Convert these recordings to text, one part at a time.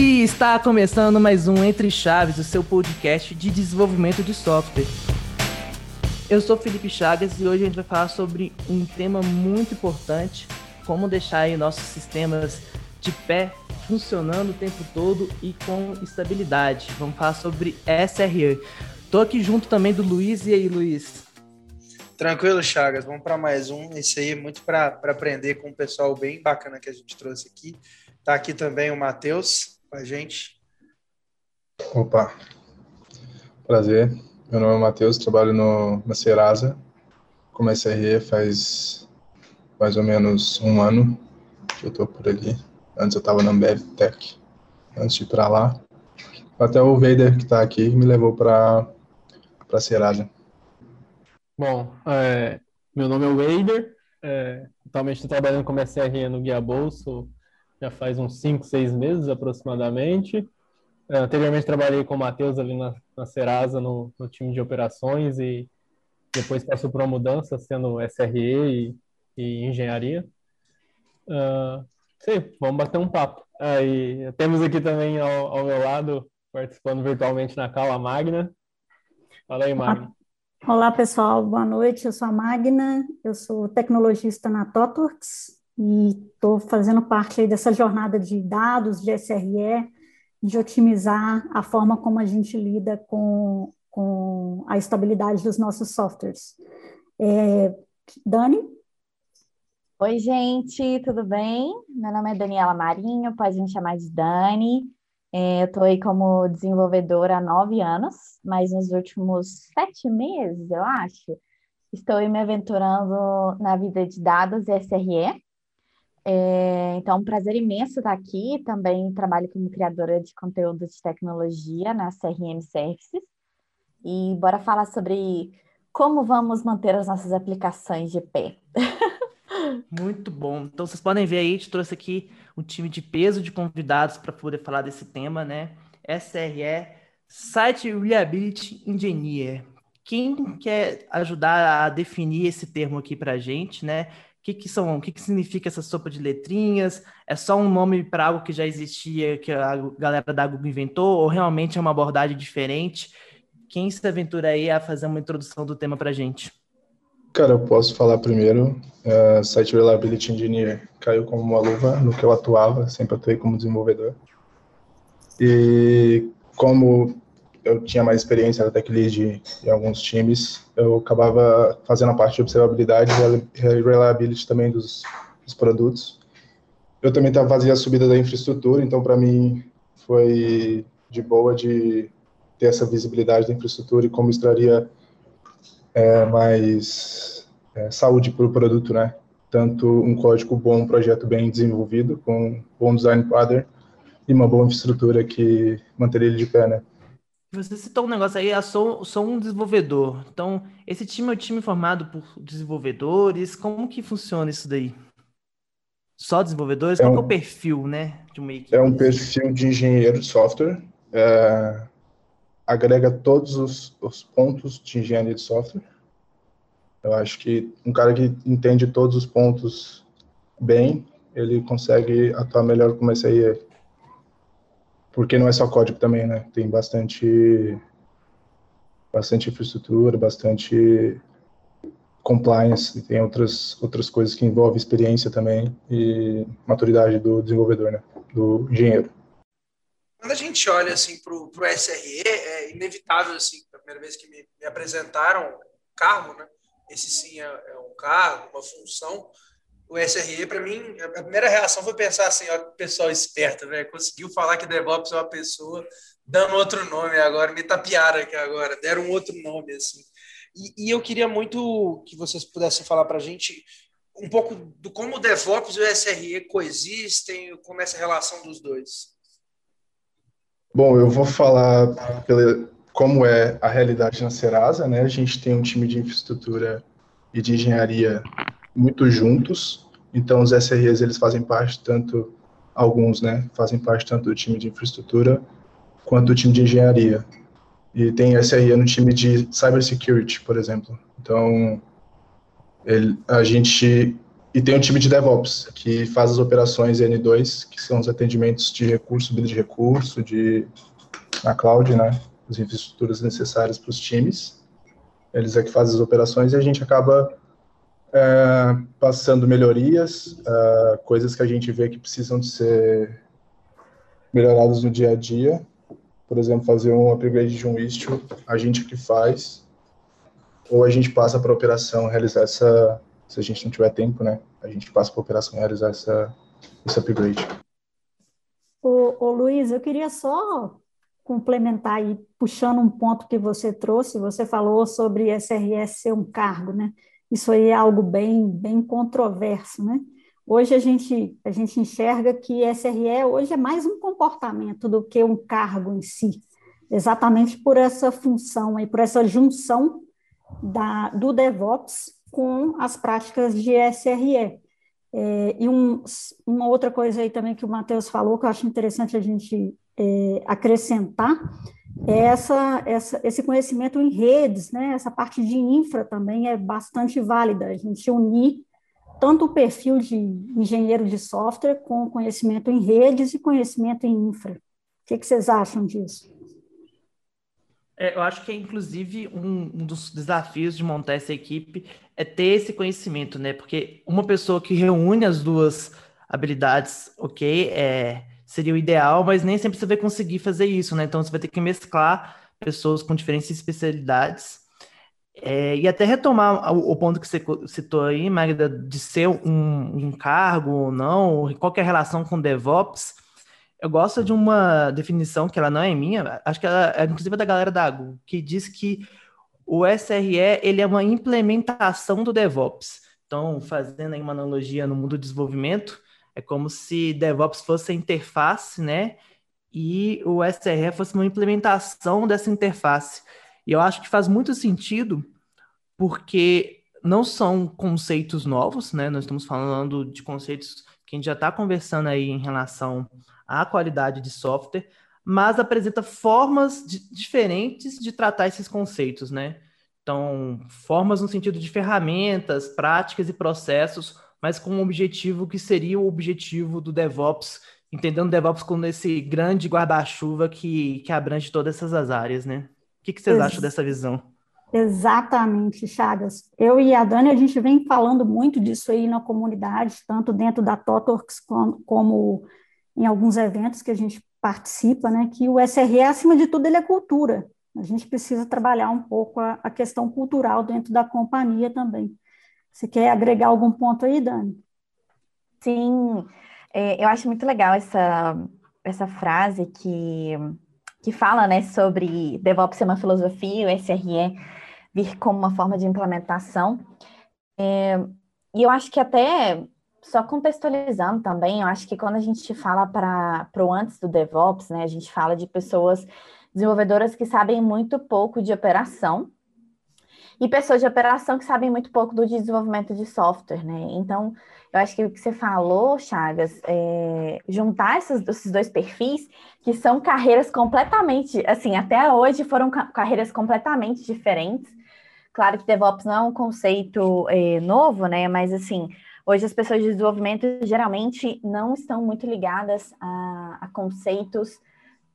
E está começando mais um Entre Chaves, o seu podcast de desenvolvimento de software. Eu sou Felipe Chagas e hoje a gente vai falar sobre um tema muito importante, como deixar aí nossos sistemas de pé funcionando o tempo todo e com estabilidade. Vamos falar sobre SRE. Tô aqui junto também do Luiz. E aí, Luiz? Tranquilo, Chagas. Vamos para mais um. Esse aí é muito para aprender com o pessoal bem bacana que a gente trouxe aqui. Tá aqui também o Matheus com a gente. Opa, prazer. Meu nome é Matheus, trabalho no, na Serasa como SRE faz mais ou menos um ano que eu tô por ali. Antes eu estava na Ambev Tech, antes de ir para lá. Até o Vader que está aqui me levou para para Serasa. Bom, é, meu nome é Wader, é, atualmente estou trabalhando como SRE no Guia Bolso já faz uns 5, 6 meses aproximadamente. É, anteriormente trabalhei com o Matheus ali na, na Serasa, no, no, time de operações e depois passou por uma mudança sendo SRE e, e engenharia. Uh, vamos bater um papo. Aí, temos aqui também ao, ao meu lado, participando virtualmente na Cala Magna. Fala aí, Magna. Olá, pessoal, boa noite. Eu sou a Magna, eu sou tecnologista na TOTWORKS e estou fazendo parte dessa jornada de dados, de SRE, de otimizar a forma como a gente lida com, com a estabilidade dos nossos softwares. É, Dani? Oi, gente, tudo bem? Meu nome é Daniela Marinho, pode me chamar de Dani. É, eu estou aí como desenvolvedora há nove anos, mas nos últimos sete meses, eu acho, estou me aventurando na vida de dados e SRE. É, então, é um prazer imenso estar aqui. Também trabalho como criadora de conteúdo de tecnologia na CRM Services. E bora falar sobre como vamos manter as nossas aplicações de pé. Muito bom. Então vocês podem ver aí, gente trouxe aqui um time de peso de convidados para poder falar desse tema, né? SRE, Site Reliability Engineer. Quem quer ajudar a definir esse termo aqui para a gente, né? Que, que são? O que, que significa essa sopa de letrinhas? É só um nome para algo que já existia, que a galera da Google inventou, ou realmente é uma abordagem diferente? Quem se aventura aí a fazer uma introdução do tema para gente? Cara, eu posso falar primeiro. Uh, Site Reliability Engineer caiu como uma luva no que eu atuava, sempre atuei como desenvolvedor. E como eu tinha mais experiência na tech lead em alguns times, eu acabava fazendo a parte de observabilidade e reliability também dos, dos produtos. Eu também fazia a subida da infraestrutura, então para mim foi de boa de ter essa visibilidade da infraestrutura e como extraria é, mais é, saúde para o produto, né? Tanto um código bom, um projeto bem desenvolvido, com um bom design pattern e uma boa infraestrutura que manteria ele de pé, né? Você citou um negócio aí, eu sou, sou um desenvolvedor. Então, esse time é um time formado por desenvolvedores. Como que funciona isso daí? Só desenvolvedores? É Qual um, é o perfil, né, de uma equipe? É um perfil de engenheiro de software. É, agrega todos os, os pontos de engenharia de software. Eu acho que um cara que entende todos os pontos bem, ele consegue atuar melhor como SRE. Porque não é só código também, né? Tem bastante bastante infraestrutura, bastante compliance, tem outras outras coisas que envolvem experiência também e maturidade do desenvolvedor, né? Do engenheiro. Quando a gente olha assim para o SRE, é inevitável assim, a primeira vez que me, me apresentaram o cargo, né? Esse sim é, é, um cargo, uma função. O SRE, para mim, a primeira reação foi pensar assim, ó, pessoal esperto, né? Conseguiu falar que DevOps é uma pessoa dando outro nome agora, me tapearam aqui agora, deram um outro nome, assim. E, e eu queria muito que vocês pudessem falar para a gente um pouco do como o DevOps e o SRE coexistem, como é essa relação dos dois. Bom, eu vou falar pela, como é a realidade na Serasa, né? A gente tem um time de infraestrutura e de engenharia muito juntos, então os SREs eles fazem parte tanto alguns, né, fazem parte tanto do time de infraestrutura quanto do time de engenharia. E tem SRE no time de cybersecurity, por exemplo. Então, ele, a gente e tem o time de DevOps, que faz as operações N2, que são os atendimentos de recurso, subida de recurso, de, na cloud, né? As infraestruturas necessárias para os times. Eles é que fazem as operações e a gente acaba é, passando melhorias, é, coisas que a gente vê que precisam de ser melhoradas no dia a dia. Por exemplo, fazer um upgrade de um istio, a gente que faz, ou a gente passa para a operação realizar essa, se a gente não tiver tempo, né? A gente passa para a operação realizar essa, esse upgrade. Ô, ô Luiz, eu queria só complementar aí, puxando um ponto que você trouxe, você falou sobre SRS ser um cargo, né? Isso aí é algo bem, bem controverso, né? Hoje a gente, a gente enxerga que SRE hoje é mais um comportamento do que um cargo em si, exatamente por essa função e por essa junção da, do DevOps com as práticas de SRE. É, e um, uma outra coisa aí também que o Matheus falou, que eu acho interessante a gente é, acrescentar, essa, essa, esse conhecimento em redes, né? essa parte de infra também é bastante válida, a gente unir tanto o perfil de engenheiro de software com conhecimento em redes e conhecimento em infra. O que, que vocês acham disso? É, eu acho que é inclusive um, um, dos desafios de montar essa equipe é ter esse conhecimento, né? Porque uma pessoa que reúne as duas habilidades, ok, é, seria o ideal, mas nem sempre você vai conseguir fazer isso, né? Então você vai ter que mesclar pessoas com diferentes especialidades é, e até retomar o, o, ponto que você citou aí, Magda, de ser um, um cargo ou não, qual é a relação com DevOps, eu gosto de uma definição que ela não é minha, acho que ela é inclusive da galera da Google, que diz que o SRE ele é uma implementação do DevOps. Então, fazendo aí uma analogia no mundo do desenvolvimento, é como se DevOps fosse a interface, né? E o SRE fosse uma implementação dessa interface. E eu acho que faz muito sentido, porque não são conceitos novos, né? Nós estamos falando de conceitos que a gente já está conversando aí em relação à qualidade de software, mas apresenta formas de, diferentes de tratar esses conceitos, né? Então, formas no sentido de ferramentas, práticas e processos, mas com um objetivo que seria o objetivo do DevOps, entendendo o DevOps como esse grande guarda-chuva que, que abrange todas essas áreas, né? que, que vocês Ex acham dessa visão? Exatamente, Chagas. Eu e a Dani, a gente vem falando muito disso aí na comunidade, tanto dentro da Totorx como, como em alguns eventos que a gente participa, né, que o SRE, acima de tudo, ele é cultura. A gente precisa trabalhar um pouco a, a questão cultural dentro da companhia também. Você quer agregar algum ponto aí, Dani? Sim, é, eu acho muito legal essa, essa frase que que fala né, sobre DevOps ser uma filosofia, o SRE vir como uma forma de implementação. É, e eu acho que até, só contextualizando também, eu acho que quando a gente fala para o antes do DevOps, né, a gente fala de pessoas desenvolvedoras que sabem muito pouco de operação, e pessoas de operação que sabem muito pouco do desenvolvimento de software, né? Então, eu acho que o que você falou, Chagas, é juntar esses, esses dois perfis, que são carreiras completamente, assim, até hoje foram carreiras completamente diferentes. Claro que DevOps não é um conceito é, novo, né? Mas, assim, hoje as pessoas de desenvolvimento geralmente não estão muito ligadas a, a conceitos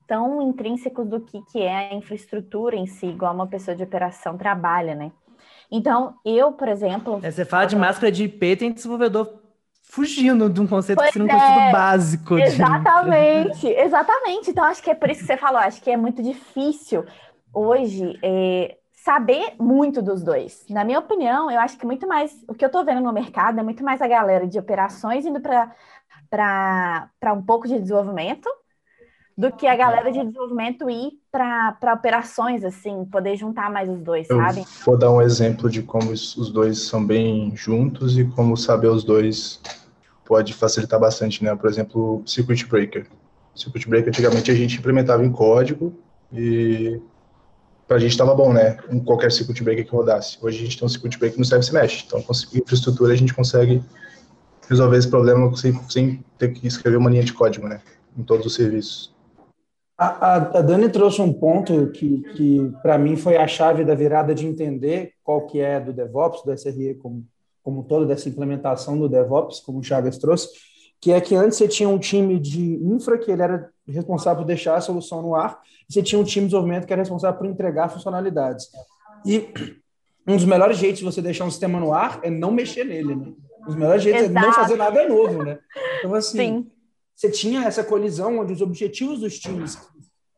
tão intrínsecos do que, que é a infraestrutura em si, igual uma pessoa de operação trabalha, né? Então, eu, por exemplo. É, você fala de máscara de IP, tem desenvolvedor fugindo de um conceito pois que seria um conceito é, básico. Exatamente, de... exatamente. Então, acho que é por isso que você falou, acho que é muito difícil hoje é, saber muito dos dois. Na minha opinião, eu acho que muito mais. O que eu estou vendo no mercado é muito mais a galera de operações indo para um pouco de desenvolvimento do que a galera de desenvolvimento ir para operações, assim, poder juntar mais os dois, Eu sabe? Vou dar um exemplo de como os dois são bem juntos e como saber os dois pode facilitar bastante, né? Por exemplo, Circuit Breaker. Circuit Breaker, antigamente, a gente implementava em código e para a gente estava bom, né? Um qualquer Circuit Breaker que rodasse. Hoje a gente tem um Circuit Breaker no Service Mesh. Então, com infraestrutura, a gente consegue resolver esse problema sem, sem ter que escrever uma linha de código, né? Em todos os serviços. A, a, Dani trouxe um ponto que, que para mim foi a chave da virada de entender qual que é do DevOps, do SRE como, como todo dessa implementação do DevOps, como o Chagas trouxe, que é que antes você tinha um time de infra que ele era responsável por deixar a solução no ar, e você tinha um time de desenvolvimento que era responsável por entregar funcionalidades. E um dos melhores jeitos de você deixar um sistema no ar é não mexer nele, né? Um dos melhores jeitos Exato. é não fazer nada novo, né? Então, assim, Sim. Você tinha essa colisão onde os objetivos dos times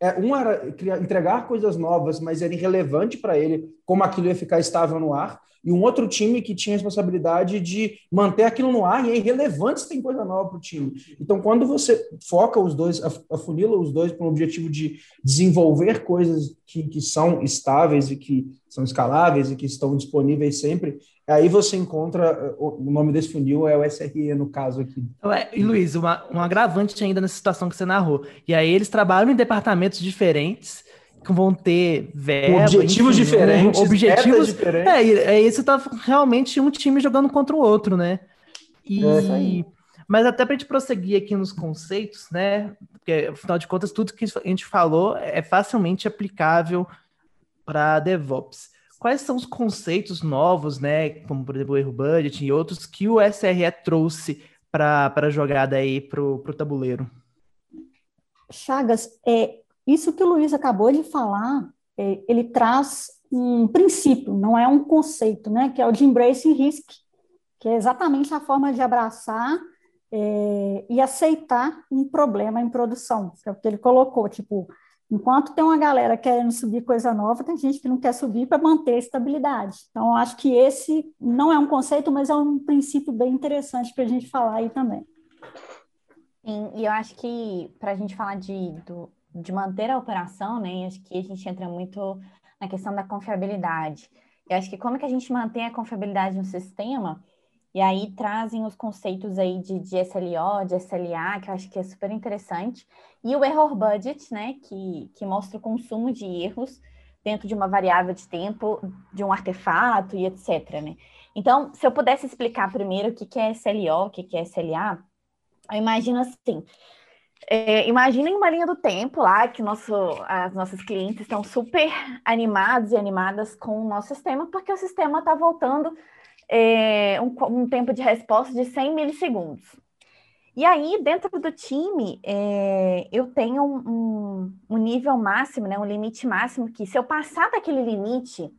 é, um era entregar coisas novas, mas era irrelevante para ele como aquilo ia ficar estável no ar, e um outro time que tinha a responsabilidade de manter aquilo no ar e é irrelevante se tem coisa nova para o time. Então, quando você foca os dois, afunila os dois para um objetivo de desenvolver coisas que, que são estáveis e que são escaláveis e que estão disponíveis sempre, aí você encontra, o nome desse funil é o SRE no caso aqui. E Luiz, uma, um agravante ainda nessa situação que você narrou. E aí eles trabalham em departamentos diferentes, que vão ter verba, objetivos enfim, diferentes, objetivos diferentes. É, é isso tá realmente um time jogando contra o outro, né? E é mas até para a gente prosseguir aqui nos conceitos, né? Porque afinal de contas tudo que a gente falou é facilmente aplicável para DevOps. Quais são os conceitos novos, né? Como por exemplo o erro budget e outros que o SRE trouxe para a jogada aí para o tabuleiro? Chagas, é, isso que o Luiz acabou de falar, é, ele traz um princípio, não é um conceito, né? Que é o de embrace risk, que é exatamente a forma de abraçar é, e aceitar um problema em produção, que é o que ele colocou, tipo, enquanto tem uma galera querendo subir coisa nova, tem gente que não quer subir para manter a estabilidade. Então, acho que esse não é um conceito, mas é um princípio bem interessante para a gente falar aí também. Sim, e eu acho que para a gente falar de, do, de manter a operação, né? Acho que a gente entra muito na questão da confiabilidade. Eu acho que como que a gente mantém a confiabilidade no sistema, e aí trazem os conceitos aí de, de SLO, de SLA, que eu acho que é super interessante, e o error budget, né, que, que mostra o consumo de erros dentro de uma variável de tempo, de um artefato e etc, né. Então, se eu pudesse explicar primeiro o que, que é SLO, o que, que é SLA, eu imagino assim, é, imaginem uma linha do tempo lá, que nosso, as nossos clientes estão super animados e animadas com o nosso sistema, porque o sistema está voltando é, um, um, tempo de resposta de 100 milissegundos. E aí, dentro do time, é, eu tenho um, um, nível máximo, né, um limite máximo, que se eu passar daquele limite,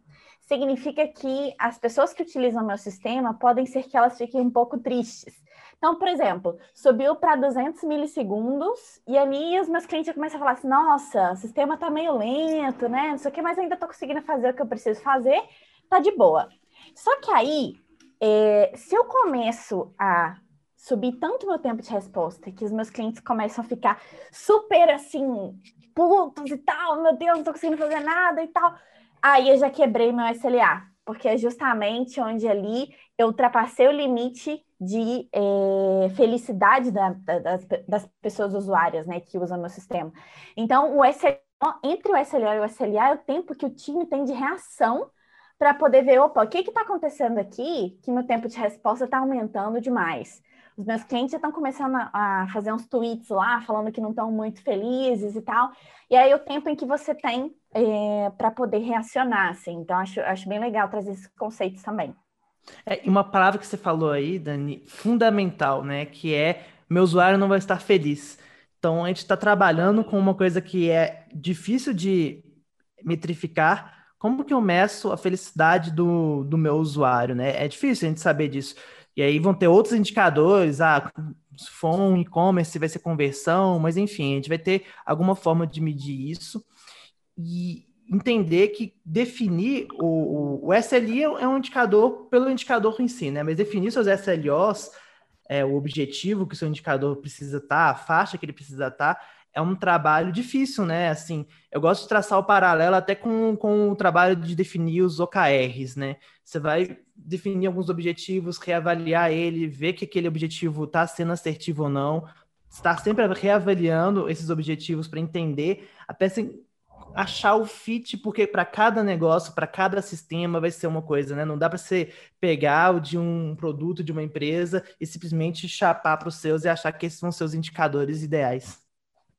significa que as pessoas que utilizam meu sistema podem ser que elas fiquem um pouco tristes então, por exemplo, subiu para 200 milissegundos e ali os meus clientes começam a falar assim: nossa, o sistema está meio lento, né? Não sei o que, mas ainda estou conseguindo fazer o que eu preciso fazer, tá de boa. Só que aí, é, se eu começo a subir tanto meu tempo de resposta que os meus clientes começam a ficar super assim, putos e tal, meu Deus, não estou conseguindo fazer nada e tal. Aí eu já quebrei meu SLA, porque é justamente onde ali eu ultrapassei o limite de é, felicidade da, da, das, das, pessoas usuárias, né, que usam meu sistema. Então, o SLO, entre o SLO e o SLA é o tempo que o time tem de reação para poder ver, opa, o que está acontecendo aqui que meu tempo de resposta está aumentando demais. Os meus clientes já estão começando a, a, fazer uns tweets lá, falando que não estão muito felizes e tal. E aí o tempo em que você tem é, para poder reacionar, assim. Então, acho, acho bem legal trazer esses conceitos também. É, e uma palavra que você falou aí, Dani, fundamental, né? Que é meu usuário não vai estar feliz. Então a gente está trabalhando com uma coisa que é difícil de metrificar. Como que eu meço a felicidade do, do meu usuário, né? É difícil a gente saber disso. E aí vão ter outros indicadores, ah, se for um e-commerce vai ser conversão, mas enfim, a gente vai ter alguma forma de medir isso. E, entender que definir o, o, SLI é um indicador pelo indicador em si, né? Mas definir seus SLOs, é, o objetivo que o seu indicador precisa estar, tá, a faixa que ele precisa estar, tá, é um trabalho difícil, né? Assim, eu gosto de traçar o paralelo até com, com o trabalho de definir os OKRs, né? Você vai definir alguns objetivos, reavaliar ele, ver que aquele objetivo está sendo assertivo ou não, estar sempre reavaliando esses objetivos para entender, até achar o fit, porque para cada negócio, para cada sistema vai ser uma coisa, né? Não dá para você pegar o de um produto de uma empresa e simplesmente chapar para os seus e achar que esses são seus indicadores ideais.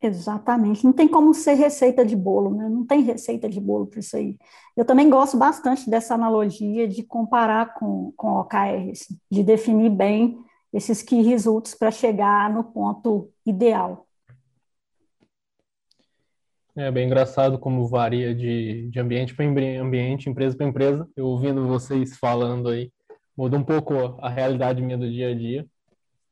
Exatamente. Não tem como ser receita de bolo, né? Não tem receita de bolo para isso aí. Eu também gosto bastante dessa analogia de comparar com, com OKR, assim, de definir bem esses key results para chegar no ponto ideal. É bem engraçado como varia de, de ambiente para ambiente, empresa para empresa. Eu ouvindo vocês falando aí, muda um pouco a realidade minha do dia a dia.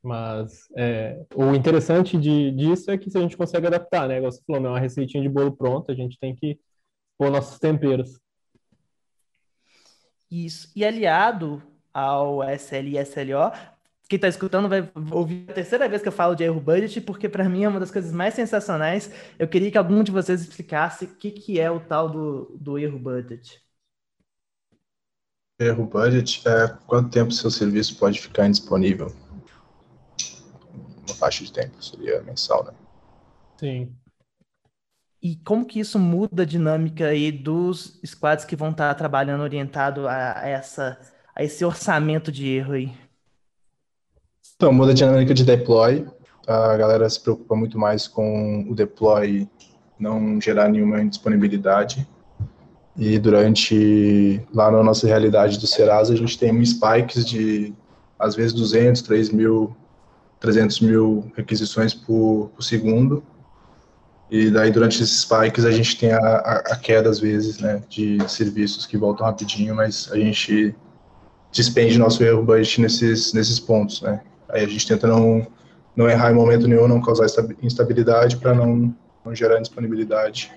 Mas é, o interessante de, disso é que se a gente consegue adaptar, né? Você falou, não é uma receitinha de bolo pronta, a gente tem que pôr nossos temperos. Isso. E aliado ao SL e SLO, quem está escutando vai ouvir a terceira vez que eu falo de erro budget, porque para mim é uma das coisas mais sensacionais. Eu queria que algum de vocês explicasse o que, que é o tal do, do erro budget. Erro budget é quanto tempo seu serviço pode ficar indisponível uma faixa de tempo, seria mensal, né? Sim. E como que isso muda a dinâmica aí dos squads que vão estar trabalhando orientado a essa a esse orçamento de erro aí? Então, muda a dinâmica de deploy. A galera se preocupa muito mais com o deploy não gerar nenhuma indisponibilidade. E durante, lá na nossa realidade do Serasa, a gente tem spikes de, às vezes, 200, 3 mil 300 mil requisições por, por, segundo. E daí, durante esses spikes, a gente tem a, a, a, queda, às vezes, né, de serviços que voltam rapidinho, mas a gente despende nosso erro budget nesses, nesses pontos, né. Aí a gente tenta não, não errar em momento nenhum, não causar instabilidade para não, não gerar disponibilidade,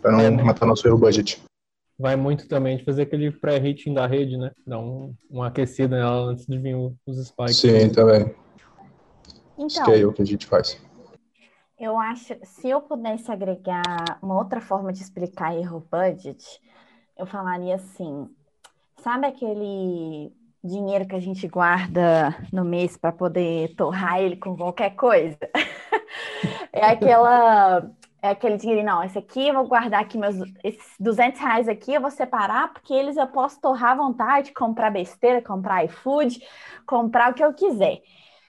para não é, matar nosso erro budget. Vai muito também de fazer aquele pré-hitting da rede, né? Dar um, uma aquecida nela antes de vir os spikes. Sim, também. Então, scale que a gente faz. Eu acho, se eu pudesse agregar uma outra forma de explicar erro budget, eu falaria assim: sabe aquele dinheiro que a gente guarda no mês para poder torrar ele com qualquer coisa? é aquela é aquele dinheiro, não, esse aqui eu vou guardar aqui meus esses 200 reais aqui eu vou separar porque eles eu posso torrar à vontade, comprar besteira, comprar iFood, comprar o que eu quiser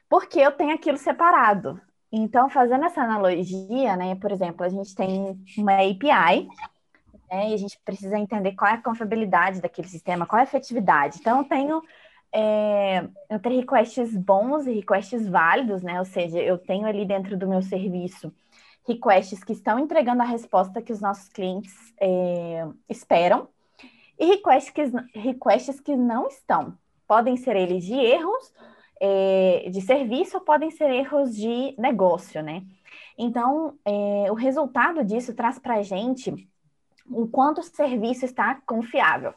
porque eu tenho aquilo separado. Então, fazendo essa analogia, né, por exemplo, a gente tem uma API, né, e a gente precisa entender qual é a confiabilidade daquele sistema, qual é a efetividade. Então, eu tenho, é, requests bons e requests válidos, né, ou seja, eu tenho ali dentro do meu serviço requests que estão entregando a resposta que os nossos clientes é, esperam, e requests que, requests que não estão. Podem ser eles de erros é, de serviço ou podem ser erros de negócio, né? Então, é, o resultado disso traz para a gente o quanto o serviço está confiável.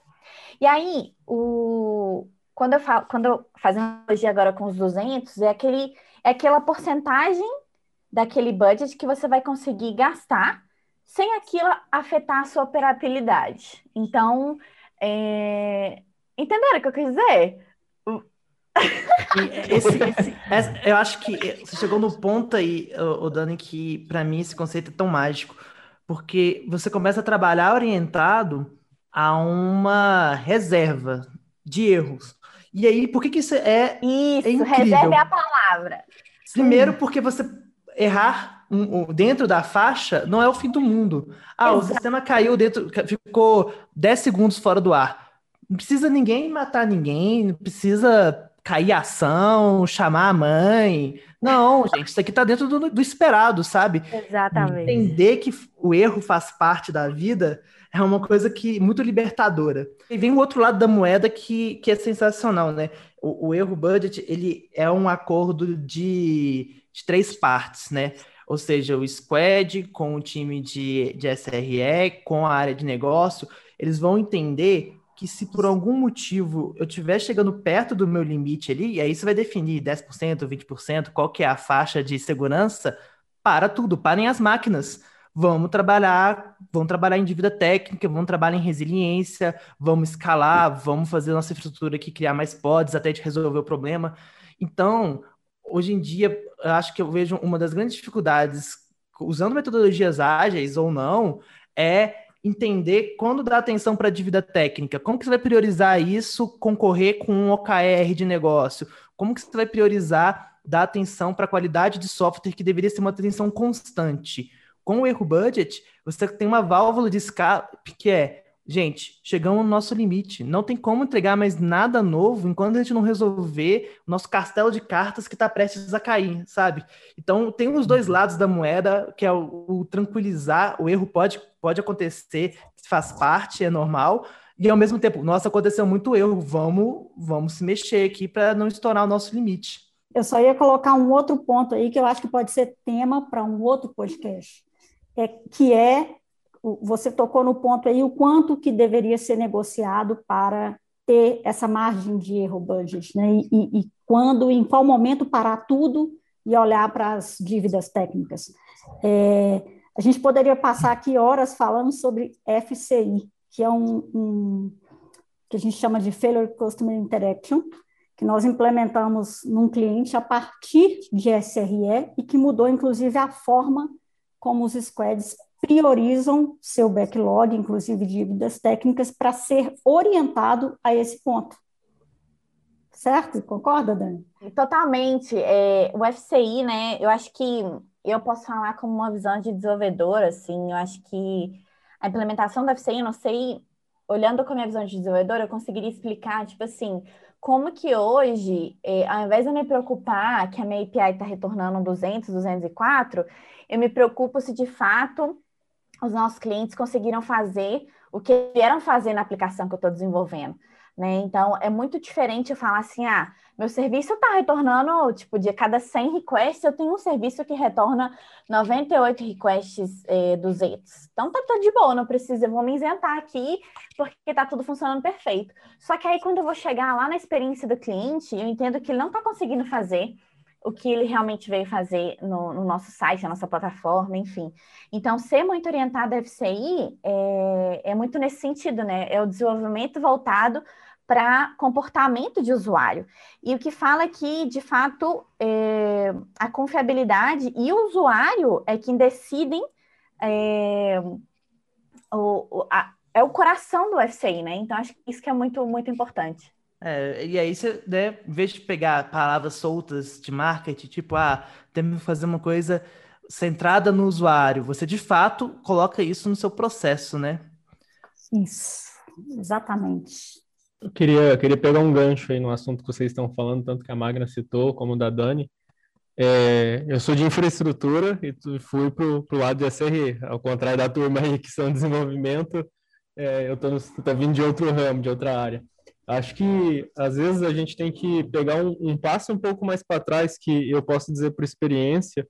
E aí, o, quando eu falo, quando eu faço analogia agora com os 200, é, aquele, é aquela porcentagem daquele budget que você vai conseguir gastar sem aquilo afetar a sua operabilidade. Então, é... entenderam o que eu quis dizer? Esse, esse, esse, eu acho que você chegou no ponto aí, o Dani, que para mim esse conceito é tão mágico, porque você começa a trabalhar orientado a uma reserva de erros. E aí, por que, que isso é, isso, é incrível? reserva é a palavra. Primeiro, porque você errar dentro da faixa não é o fim do mundo. Ah, Exato. o sistema caiu dentro, ficou 10 segundos fora do ar. Não precisa ninguém matar ninguém, não precisa cair ação, chamar a mãe. Não, gente, isso aqui tá dentro do, do esperado, sabe? Exatamente. Entender que o erro faz parte da vida é uma coisa que muito libertadora. E vem o outro lado da moeda que, que é sensacional, né? O, o erro budget, ele é um acordo de, de três partes, né? Ou seja, o squad com o time de, de SRE, com a área de negócio, eles vão entender que se por algum motivo eu estiver chegando perto do meu limite ali, e aí você vai definir 10%, 20%, qual que é a faixa de segurança, para tudo, parem as máquinas. Vamos trabalhar, vamos trabalhar em dívida técnica, vamos trabalhar em resiliência, vamos escalar, vamos fazer nossa infraestrutura aqui, criar mais pods até de resolver o problema. Então, hoje em dia, acho que eu vejo uma das grandes dificuldades, usando metodologias ágeis ou não, é entender quando dá atenção para a dívida técnica. Como que você vai priorizar isso, concorrer com um OKR de negócio? Como que você vai priorizar dar atenção para a qualidade de software que deveria ser uma atenção constante. Com o erro budget, você tem uma válvula de escape que é, gente, chegamos no nosso limite. Não tem como entregar mais nada novo enquanto a gente não resolver o nosso castelo de cartas que está prestes a cair, sabe? Então, tem os dois uhum. lados da moeda, que é o, o tranquilizar, o erro pode, pode acontecer, faz parte, é normal, e ao mesmo tempo, nossa, aconteceu muito erro, vamos, vamos se mexer aqui para não estourar o nosso limite. Eu só ia colocar um outro ponto aí que eu acho que pode ser tema para um outro podcast, é, que é, você tocou no ponto aí, o quanto que deveria ser negociado para ter essa margem de erro budget, né? E, e, quando, em qual momento parar tudo e olhar para as dívidas técnicas. É, a gente poderia passar aqui horas falando sobre FCI, que é um, um que a gente chama de Failure Customer Interaction, que nós implementamos num cliente a partir de SRE e que mudou, inclusive, a forma como os squads priorizam seu backlog, inclusive dívidas técnicas, para ser orientado a esse ponto. Certo? Concorda, Dani? Totalmente. É, o FCI, né, eu acho que eu posso falar como uma visão de desenvolvedora, assim, eu acho que a implementação do FCI, eu não sei, olhando com a minha visão de desenvolvedora, eu conseguiria explicar, tipo assim, como que hoje, eh, ao invés de eu me preocupar que a minha API está retornando 200, 204, eu me preocupo se de fato os nossos clientes conseguiram fazer o que vieram fazer na aplicação que eu estou desenvolvendo. Né? Então, é muito diferente eu falar assim, ah, meu serviço está retornando, tipo, de cada 100 requests, eu tenho um serviço que retorna 98 requests eh, 200. Então, tá, tá de boa, não precisa, vou me isentar aqui, porque tá tudo funcionando perfeito. Só que aí, quando eu vou chegar lá na experiência do cliente, eu entendo que ele não está conseguindo fazer o que ele realmente veio fazer no, no, nosso site, na nossa plataforma, enfim. Então, ser muito orientado a FCI é, é muito nesse sentido, né? É o desenvolvimento voltado para comportamento de usuário. E o que fala que, de fato, é, a confiabilidade e o usuário é quem decidem é, o, a, é o coração do FCI, né? Então, acho que isso que é muito, muito importante. É, e aí você, né, em vez de pegar palavras soltas de marketing, tipo, ah, temos que fazer uma coisa centrada no usuário, você de fato coloca isso no seu processo, né? Isso, exatamente. Eu queria, queria pegar um gancho aí no assunto que vocês estão falando, tanto que a Magna citou, como da Dani. É, eu sou de infraestrutura e fui para o lado de SRE, ao contrário da turma aí que são desenvolvimento, é, eu estou vindo de outro ramo, de outra área. Acho que às vezes a gente tem que pegar um, um passo um pouco mais para trás, que eu posso dizer por experiência,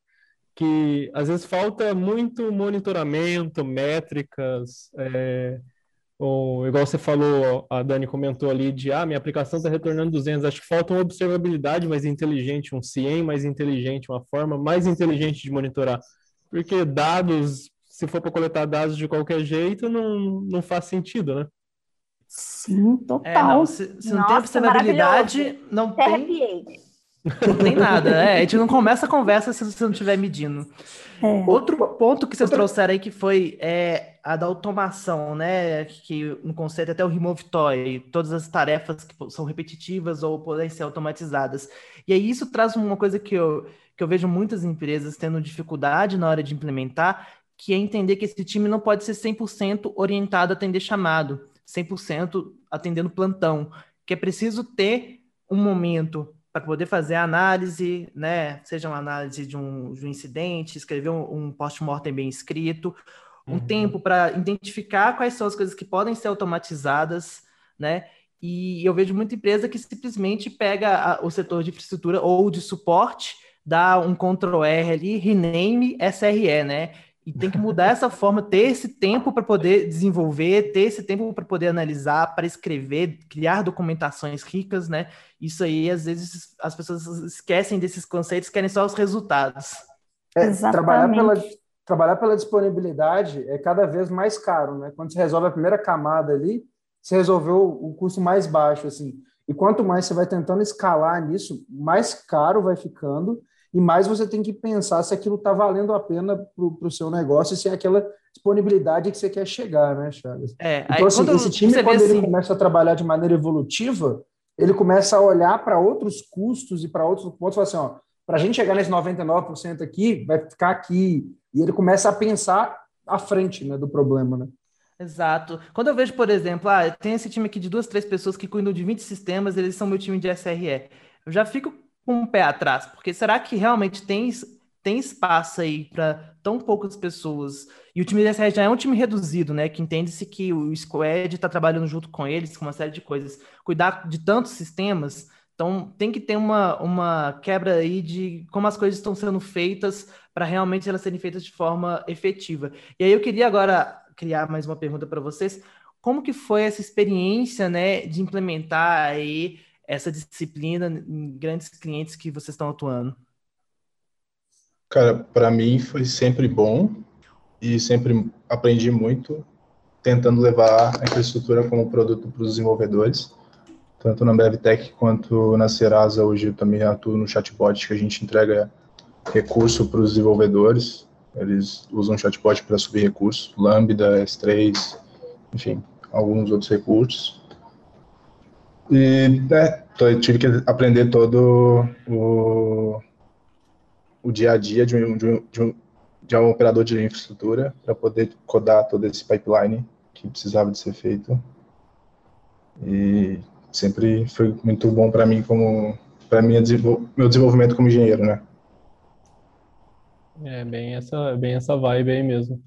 que às vezes falta muito monitoramento, métricas, é, ou igual você falou, a Dani comentou ali de, ah, minha aplicação está retornando 200, acho que falta uma observabilidade mais inteligente, um CIEM mais inteligente, uma forma mais inteligente de monitorar, porque dados, se for para coletar dados de qualquer jeito, não, não faz sentido, né? Sim, total. É, não, se, se, não Nossa, tem observabilidade, não tem... Não tem nada, é, a gente não começa a conversa se você não estiver medindo. É. Outro ponto que vocês Outra... trouxeram aí que foi é, a da automação, né? Que no conceito até o remove toy, todas as tarefas que são repetitivas ou podem ser automatizadas. E aí isso traz uma coisa que eu, que eu vejo muitas empresas tendo dificuldade na hora de implementar, que é entender que esse time não pode ser 100% orientado a atender chamado, 100% atendendo plantão, que é preciso ter um momento para poder fazer a análise, né? Seja uma análise de um, de um incidente, escrever um, um post-mortem bem escrito, um uhum. tempo para identificar quais são as coisas que podem ser automatizadas, né? E eu vejo muita empresa que simplesmente pega a, o setor de infraestrutura ou de suporte, dá um Ctrl R ali, rename SRE, né? E tem que mudar essa forma, ter esse tempo para poder desenvolver, ter esse tempo para poder analisar, para escrever, criar documentações ricas, né? Isso aí, às vezes, as pessoas esquecem desses conceitos, querem só os resultados. É, trabalhar, pela, trabalhar pela disponibilidade é cada vez mais caro, né? Quando você resolve a primeira camada ali, você resolveu o custo mais baixo, assim. E quanto mais você vai tentando escalar nisso, mais caro vai ficando e mais você tem que pensar se aquilo está valendo a pena para o seu negócio, se é aquela disponibilidade que você quer chegar, né, Charles? É, então, assim, esse time, quando ele assim... começa a trabalhar de maneira evolutiva, ele começa a olhar para outros custos e para outros pontos e fala assim, ó, para a gente chegar nesse 99% aqui, vai ficar aqui. E ele começa a pensar à frente né, do problema, né? Exato. Quando eu vejo, por exemplo, ah, tem esse time aqui de duas, três pessoas que cuidam de 20 sistemas, eles são meu time de SRE. Eu já fico um pé atrás, porque será que realmente tem, tem espaço aí para tão poucas pessoas? E o time de SRE já é um time reduzido, né? Que entende-se que o Squad está trabalhando junto com eles, com uma série de coisas. Cuidar de tantos sistemas, então tem que ter uma, uma quebra aí de como as coisas estão sendo feitas para realmente elas serem feitas de forma efetiva. E aí eu queria agora criar mais uma pergunta para vocês. Como que foi essa experiência, né, de implementar aí essa disciplina em grandes clientes que vocês estão atuando? Cara, para mim foi sempre bom e sempre aprendi muito tentando levar a infraestrutura como produto para os desenvolvedores. Tanto na BevTech quanto na Serasa, hoje eu também atuo no chatbot que a gente entrega recurso para os desenvolvedores. Eles usam chatbot para subir recursos, Lambda, S3, enfim, alguns outros recursos. E né, eu tive que aprender todo o, o dia a dia de um, de um, de um, de um operador de infraestrutura para poder codar todo esse pipeline que precisava de ser feito. E sempre foi muito bom para mim como para mim meu desenvolvimento como engenheiro, né? É bem essa, bem essa vibe aí mesmo.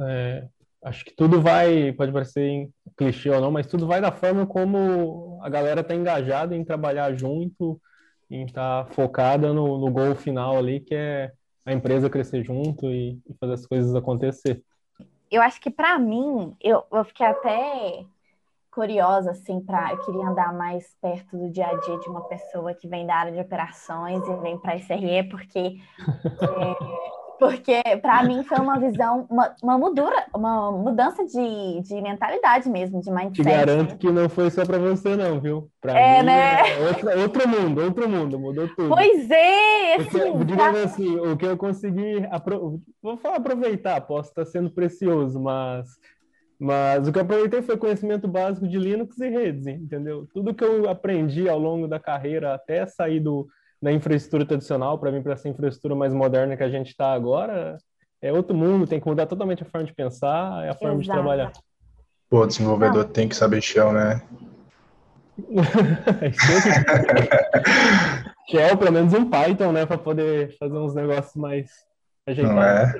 É, acho que tudo vai, pode parecer clichê ou não, mas tudo vai da forma como a galera está engajada em trabalhar junto, em estar tá focada no, no gol final ali, que é a empresa crescer junto e, e fazer as coisas acontecer. Eu acho que para mim, eu, eu fiquei até curiosa, assim, para eu queria andar mais perto do dia a dia de uma pessoa que vem da área de operações e vem para a SRE, porque é, porque para mim foi uma visão, uma, uma, mudura, uma mudança de, de mentalidade mesmo, de mindset. Te garanto né? que não foi só para você, não, viu? Pra é, mim, né? É outro, mundo, outro mundo, mudou tudo. Pois é! Assim, digamos assim, o que eu consegui. Vou falar aproveitar, posso estar sendo precioso, mas mas o que eu aproveitei foi conhecimento básico de Linux e redes, entendeu? Tudo que eu aprendi ao longo da carreira, até sair do, da infraestrutura tradicional para vir para essa infraestrutura mais moderna que a gente está agora, é outro mundo, tem que mudar totalmente a forma de pensar, é a forma Exato. de trabalhar. Pô, o desenvolvedor Não. tem que saber shell, né? shell, pelo menos um Python, né, para poder fazer uns negócios mais ajeitados. Não é?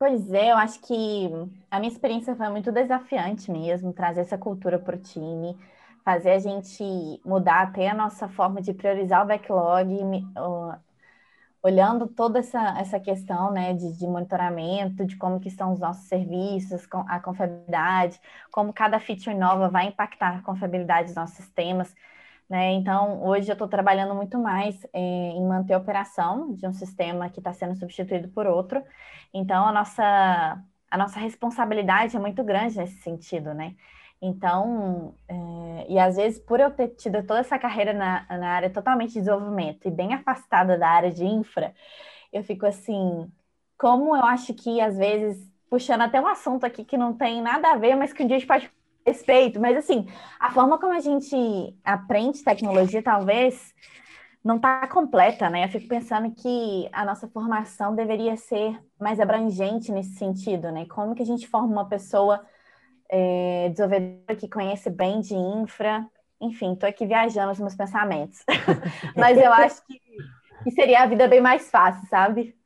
Pois é, eu acho que a minha experiência foi muito desafiante mesmo, trazer essa cultura para o time, fazer a gente mudar até a nossa forma de priorizar o backlog, olhando toda essa, essa questão né, de, de, monitoramento, de como que estão os nossos serviços, a confiabilidade, como cada feature nova vai impactar a confiabilidade dos nossos sistemas. Né? Então, hoje eu estou trabalhando muito mais é, em manter a operação de um sistema que está sendo substituído por outro, então, a nossa, a nossa responsabilidade é muito grande nesse sentido, né? Então, é, e às vezes, por eu ter tido toda essa carreira na, na área totalmente de desenvolvimento e bem afastada da área de infra, eu fico assim, como eu acho que às vezes, puxando até um assunto aqui que não tem nada a ver, mas que um dia a gente pode respeito, mas assim, a forma como a gente aprende tecnologia, talvez não está completa, né? Eu fico pensando que a nossa formação deveria ser mais abrangente nesse sentido, né? Como que a gente forma uma pessoa é, desenvolvedora que conhece bem de infra? Enfim, estou aqui viajando nos meus pensamentos. Mas eu acho que, que, seria a vida bem mais fácil, sabe?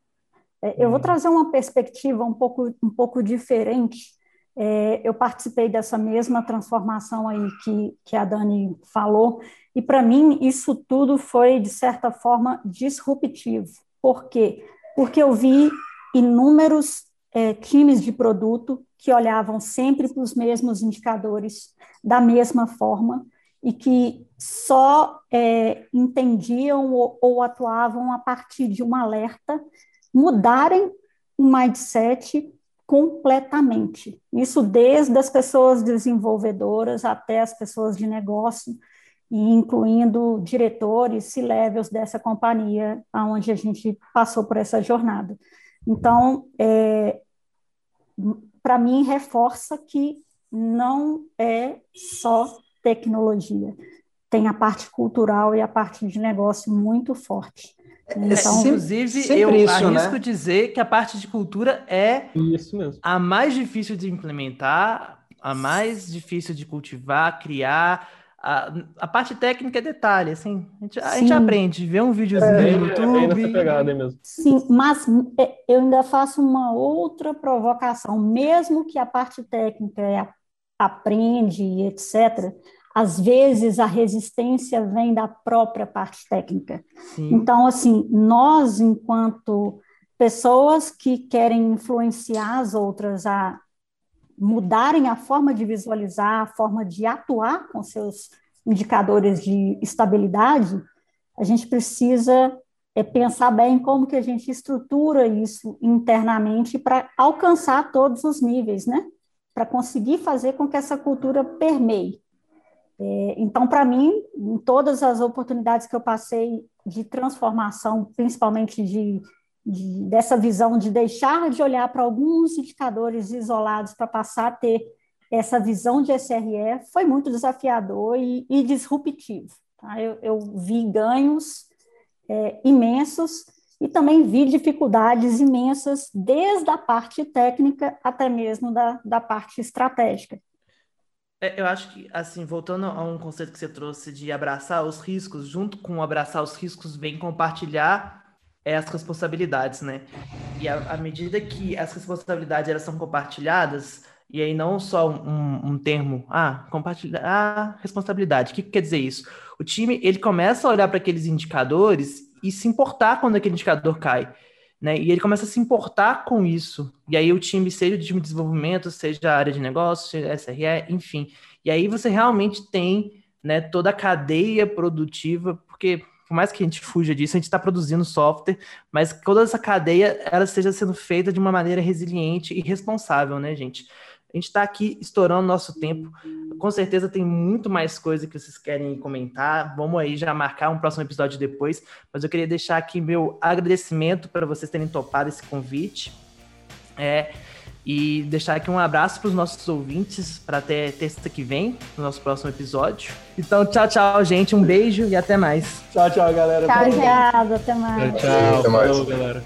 É, eu vou trazer uma perspectiva um pouco, um pouco diferente. É, eu participei dessa mesma transformação aí que, que a Dani falou, e para mim, isso tudo foi, de certa forma, disruptivo. Por quê? Porque eu vi inúmeros é, times de produto que olhavam sempre para os mesmos indicadores da mesma forma e que só é, entendiam ou, ou, atuavam a partir de um alerta, mudarem o mindset completamente. Isso desde as pessoas desenvolvedoras até as pessoas de negócio, e incluindo diretores, C-levels dessa companhia, aonde a gente passou por essa jornada. Então, é, para mim, reforça que não é só tecnologia. tem a parte cultural e a parte de negócio muito forte. É, então, inclusive, eu isso, arrisco né? dizer que a parte de cultura é a mais difícil de implementar, a mais difícil de cultivar, criar. A, a parte técnica é detalhe, assim, a gente, a gente aprende, vê um videozinho é, no YouTube. É pegada mesmo. Sim, mas é, eu ainda faço uma outra provocação, mesmo que a parte técnica é, aprende, etc., às vezes a resistência vem da própria parte técnica. Sim. Então, assim, nós, enquanto pessoas que querem influenciar as outras a mudarem a forma de visualizar, a forma de atuar com seus indicadores de estabilidade, a gente precisa é, pensar bem como que a gente estrutura isso internamente para alcançar todos os níveis, né? Para conseguir fazer com que essa cultura permeie. É, então, para mim, em todas as oportunidades que eu passei de transformação, principalmente de, de dessa visão de deixar de olhar para alguns indicadores isolados para passar a ter essa visão de SRE, foi muito desafiador e, e disruptivo. Tá? Eu, eu, vi ganhos é, imensos e também vi dificuldades imensas, desde a parte técnica até mesmo da, da parte estratégica. É, eu acho que, assim, voltando a um conceito que você trouxe de abraçar os riscos, junto com abraçar os riscos, vem compartilhar é, as responsabilidades, né? E à medida que as responsabilidades elas são compartilhadas, e aí não só um, um termo, ah, compartilhar ah, responsabilidade, o que, que quer dizer isso? O time, ele começa a olhar para aqueles indicadores e se importar quando aquele indicador cai né? E ele começa a se importar com isso. E aí o time, seja o time de desenvolvimento, seja a área de negócio, seja SRE, enfim. E aí você realmente tem né, toda a cadeia produtiva, porque por mais que a gente fuja disso, a gente está produzindo software, mas toda essa cadeia ela esteja sendo feita de uma maneira resiliente e responsável, né, gente? A gente está aqui estourando nosso tempo. Com certeza tem muito mais coisa que vocês querem comentar. Vamos aí já marcar um próximo episódio depois. Mas eu queria deixar aqui meu agradecimento para vocês terem topado esse convite. É, e deixar aqui um abraço para os nossos ouvintes para até terça que vem, no nosso próximo episódio. Então, tchau, tchau, gente. Um beijo e até mais. Tchau, tchau, galera. Tchau, obrigado. Até mais. Tchau, tchau. Até mais. Falou, galera.